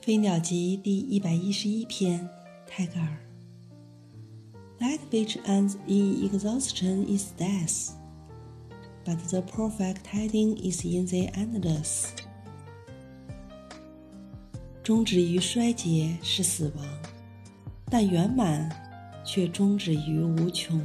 《飞鸟集》第一百一十一篇，泰戈尔。That which ends in exhaustion is death, but the perfect tiding is in the endless. 终止于衰竭是死亡，但圆满却终止于无穷。